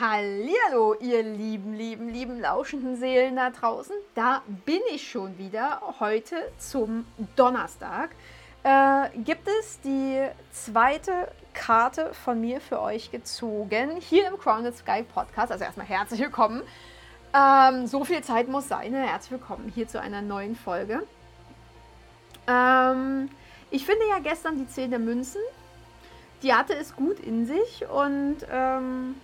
Hallihallo, ihr lieben, lieben, lieben lauschenden Seelen da draußen. Da bin ich schon wieder. Heute zum Donnerstag äh, gibt es die zweite Karte von mir für euch gezogen. Hier im Crowned Sky Podcast. Also erstmal herzlich willkommen. Ähm, so viel Zeit muss sein. Ne? Herzlich willkommen hier zu einer neuen Folge. Ähm, ich finde ja gestern die 10 der Münzen. Die hatte es gut in sich und ähm,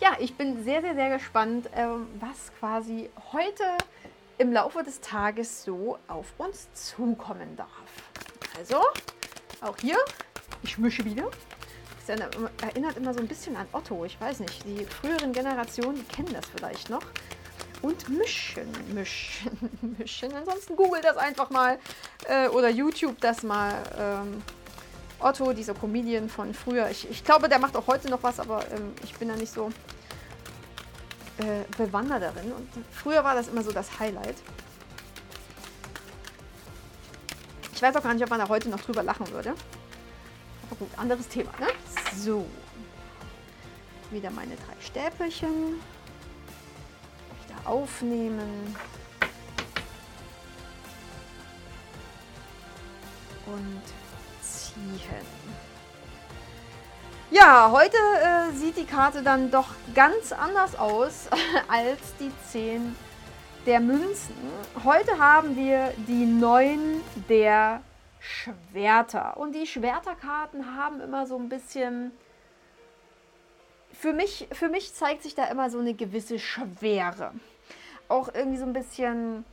ja, ich bin sehr, sehr, sehr gespannt, ähm, was quasi heute im Laufe des Tages so auf uns zukommen darf. Also, auch hier, ich mische wieder. Das erinnert immer so ein bisschen an Otto. Ich weiß nicht, die früheren Generationen, die kennen das vielleicht noch. Und mischen, mischen, mischen. Ansonsten googelt das einfach mal äh, oder YouTube das mal. Ähm, Otto, dieser Comedian von früher. Ich, ich glaube, der macht auch heute noch was, aber ähm, ich bin da nicht so äh, bewandert. Und früher war das immer so das Highlight. Ich weiß auch gar nicht, ob man da heute noch drüber lachen würde. Aber gut, anderes Thema, ne? So. Wieder meine drei Stäbelchen. Wieder aufnehmen. Und ziehen. Ja, heute äh, sieht die Karte dann doch ganz anders aus als die 10 der Münzen. Heute haben wir die 9 der Schwerter. Und die Schwerterkarten haben immer so ein bisschen... Für mich, für mich zeigt sich da immer so eine gewisse Schwere. Auch irgendwie so ein bisschen...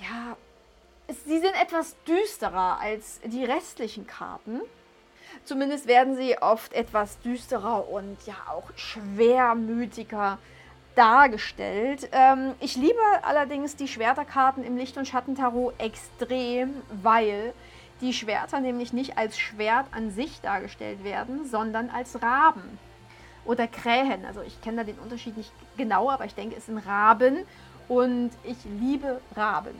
Ja, sie sind etwas düsterer als die restlichen Karten. Zumindest werden sie oft etwas düsterer und ja auch schwermütiger dargestellt. Ähm, ich liebe allerdings die Schwerterkarten im Licht- und Schattentarot extrem, weil die Schwerter nämlich nicht als Schwert an sich dargestellt werden, sondern als Raben oder Krähen. Also ich kenne da den Unterschied nicht genau, aber ich denke, es sind Raben und ich liebe Raben.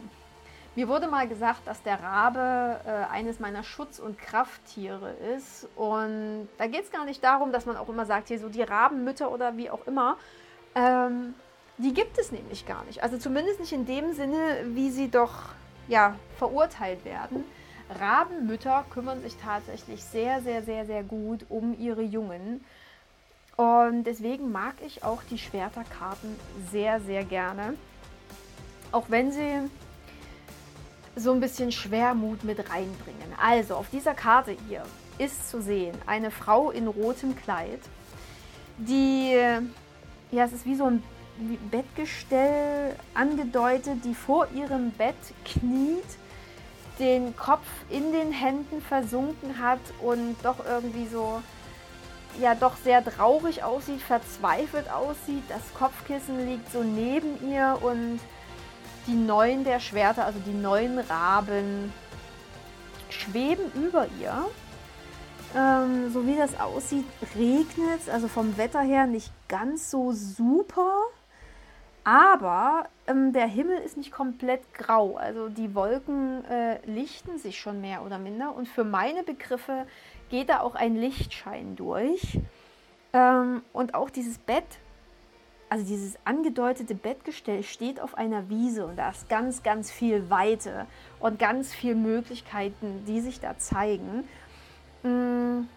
Mir wurde mal gesagt, dass der Rabe äh, eines meiner Schutz- und Krafttiere ist. Und da geht es gar nicht darum, dass man auch immer sagt, hier so die Rabenmütter oder wie auch immer. Ähm, die gibt es nämlich gar nicht. Also zumindest nicht in dem Sinne, wie sie doch ja, verurteilt werden. Rabenmütter kümmern sich tatsächlich sehr, sehr, sehr, sehr gut um ihre Jungen. Und deswegen mag ich auch die Schwerterkarten sehr, sehr gerne. Auch wenn sie so ein bisschen Schwermut mit reinbringen. Also auf dieser Karte hier ist zu sehen eine Frau in rotem Kleid, die, ja, es ist wie so ein Bettgestell angedeutet, die vor ihrem Bett kniet, den Kopf in den Händen versunken hat und doch irgendwie so, ja, doch sehr traurig aussieht, verzweifelt aussieht. Das Kopfkissen liegt so neben ihr und die neuen der Schwerter, also die neuen Raben, schweben über ihr. Ähm, so wie das aussieht, regnet es, also vom Wetter her nicht ganz so super. Aber ähm, der Himmel ist nicht komplett grau. Also die Wolken äh, lichten sich schon mehr oder minder. Und für meine Begriffe geht da auch ein Lichtschein durch. Ähm, und auch dieses Bett also dieses angedeutete Bettgestell steht auf einer Wiese und da ist ganz, ganz viel Weite und ganz viele Möglichkeiten, die sich da zeigen. Mm.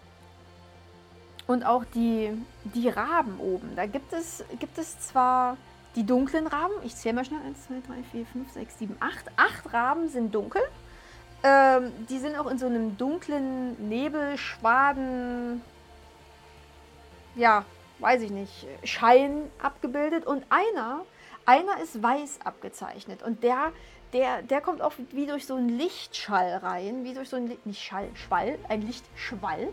Und auch die, die Raben oben. Da gibt es, gibt es zwar die dunklen Raben, ich zähle mal schnell 1, 2, 3, 4, 5, 6, 7, 8. Acht Raben sind dunkel. Ähm, die sind auch in so einem dunklen Nebelschwaden, ja, weiß ich nicht, Schein abgebildet und einer, einer ist weiß abgezeichnet und der, der, der kommt auch wie durch so einen Lichtschall rein, wie durch so einen, nicht Schall, Schwall, ein Lichtschwall.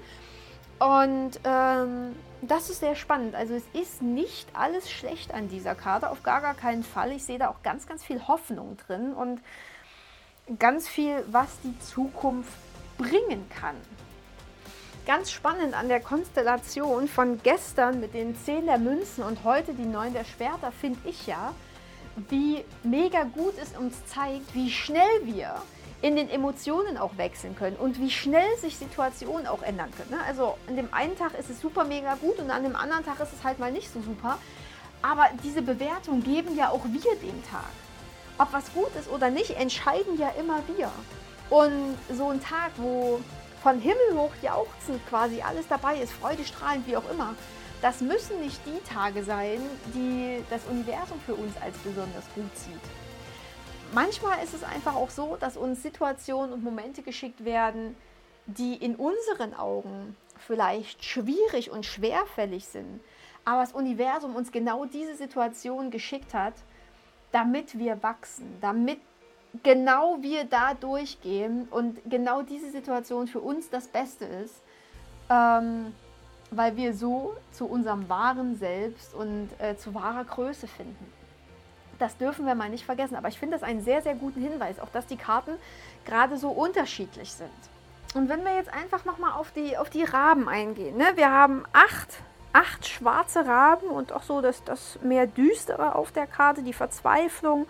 Und ähm, das ist sehr spannend. Also es ist nicht alles schlecht an dieser Karte, auf gar, gar keinen Fall. Ich sehe da auch ganz, ganz viel Hoffnung drin und ganz viel, was die Zukunft bringen kann. Ganz spannend an der Konstellation von gestern mit den 10 der Münzen und heute die 9 der Schwerter finde ich ja, wie mega gut es uns zeigt, wie schnell wir in den Emotionen auch wechseln können und wie schnell sich Situationen auch ändern können. Ne? Also an dem einen Tag ist es super mega gut und an dem anderen Tag ist es halt mal nicht so super. Aber diese Bewertung geben ja auch wir dem Tag. Ob was gut ist oder nicht, entscheiden ja immer wir. Und so ein Tag, wo von Himmel hoch jauchzend quasi alles dabei ist, freudestrahlend, wie auch immer, das müssen nicht die Tage sein, die das Universum für uns als besonders gut sieht. Manchmal ist es einfach auch so, dass uns Situationen und Momente geschickt werden, die in unseren Augen vielleicht schwierig und schwerfällig sind, aber das Universum uns genau diese Situation geschickt hat, damit wir wachsen, damit genau wir da durchgehen und genau diese Situation für uns das Beste ist, ähm, weil wir so zu unserem wahren Selbst und äh, zu wahrer Größe finden. Das dürfen wir mal nicht vergessen. Aber ich finde das einen sehr, sehr guten Hinweis, auch dass die Karten gerade so unterschiedlich sind. Und wenn wir jetzt einfach nochmal auf die, auf die Raben eingehen. Ne? Wir haben acht, acht schwarze Raben und auch so das, das mehr Düstere auf der Karte, die Verzweiflung,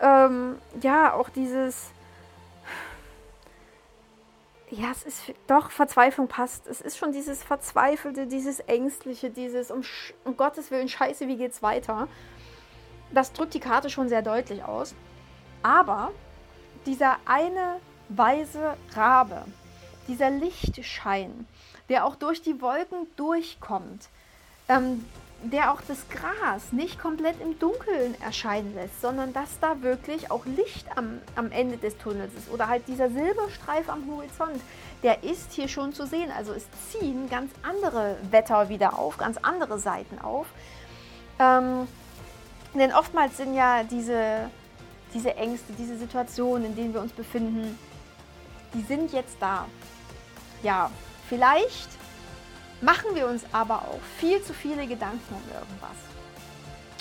ähm, ja, auch dieses, ja, es ist doch, Verzweiflung passt. Es ist schon dieses Verzweifelte, dieses Ängstliche, dieses um, um Gottes Willen, Scheiße, wie geht's weiter? Das drückt die Karte schon sehr deutlich aus. Aber dieser eine weise Rabe, dieser Lichtschein, der auch durch die Wolken durchkommt, ähm, der auch das Gras nicht komplett im Dunkeln erscheinen lässt, sondern dass da wirklich auch Licht am, am Ende des Tunnels ist oder halt dieser Silberstreif am Horizont, der ist hier schon zu sehen. Also es ziehen ganz andere Wetter wieder auf, ganz andere Seiten auf. Ähm, denn oftmals sind ja diese, diese Ängste, diese Situationen, in denen wir uns befinden, die sind jetzt da. Ja, vielleicht machen wir uns aber auch viel zu viele Gedanken um irgendwas.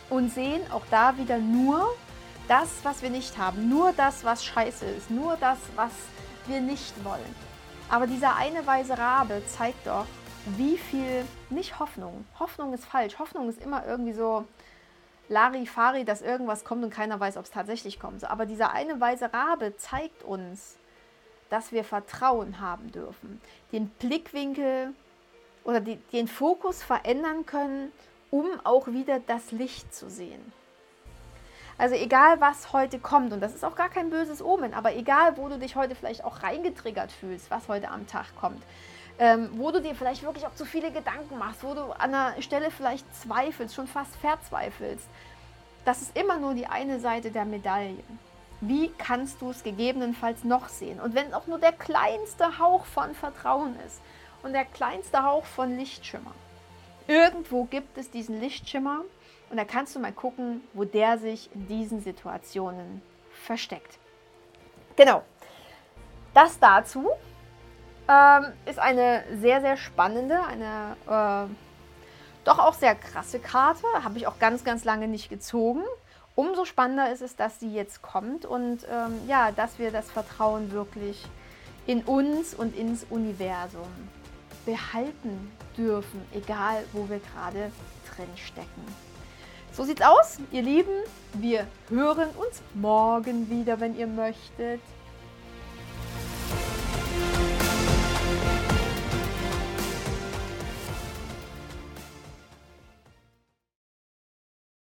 Und sehen auch da wieder nur das, was wir nicht haben, nur das, was scheiße ist, nur das, was wir nicht wollen. Aber dieser eine weise Rabe zeigt doch, wie viel, nicht Hoffnung, Hoffnung ist falsch, Hoffnung ist immer irgendwie so Larifari, dass irgendwas kommt und keiner weiß, ob es tatsächlich kommt. Aber dieser eine weise Rabe zeigt uns, dass wir Vertrauen haben dürfen, den Blickwinkel oder die, den Fokus verändern können, um auch wieder das Licht zu sehen. Also egal, was heute kommt, und das ist auch gar kein böses Omen, aber egal, wo du dich heute vielleicht auch reingetriggert fühlst, was heute am Tag kommt, ähm, wo du dir vielleicht wirklich auch zu viele Gedanken machst, wo du an einer Stelle vielleicht zweifelst, schon fast verzweifelst, das ist immer nur die eine Seite der Medaille. Wie kannst du es gegebenenfalls noch sehen? Und wenn auch nur der kleinste Hauch von Vertrauen ist, und der kleinste Hauch von Lichtschimmer. Irgendwo gibt es diesen Lichtschimmer und da kannst du mal gucken, wo der sich in diesen Situationen versteckt. Genau. Das dazu ähm, ist eine sehr, sehr spannende, eine äh, doch auch sehr krasse Karte. Habe ich auch ganz, ganz lange nicht gezogen. Umso spannender ist es, dass sie jetzt kommt und ähm, ja, dass wir das Vertrauen wirklich in uns und ins Universum behalten dürfen, egal wo wir gerade drin stecken. So sieht's aus, ihr Lieben. Wir hören uns morgen wieder, wenn ihr möchtet.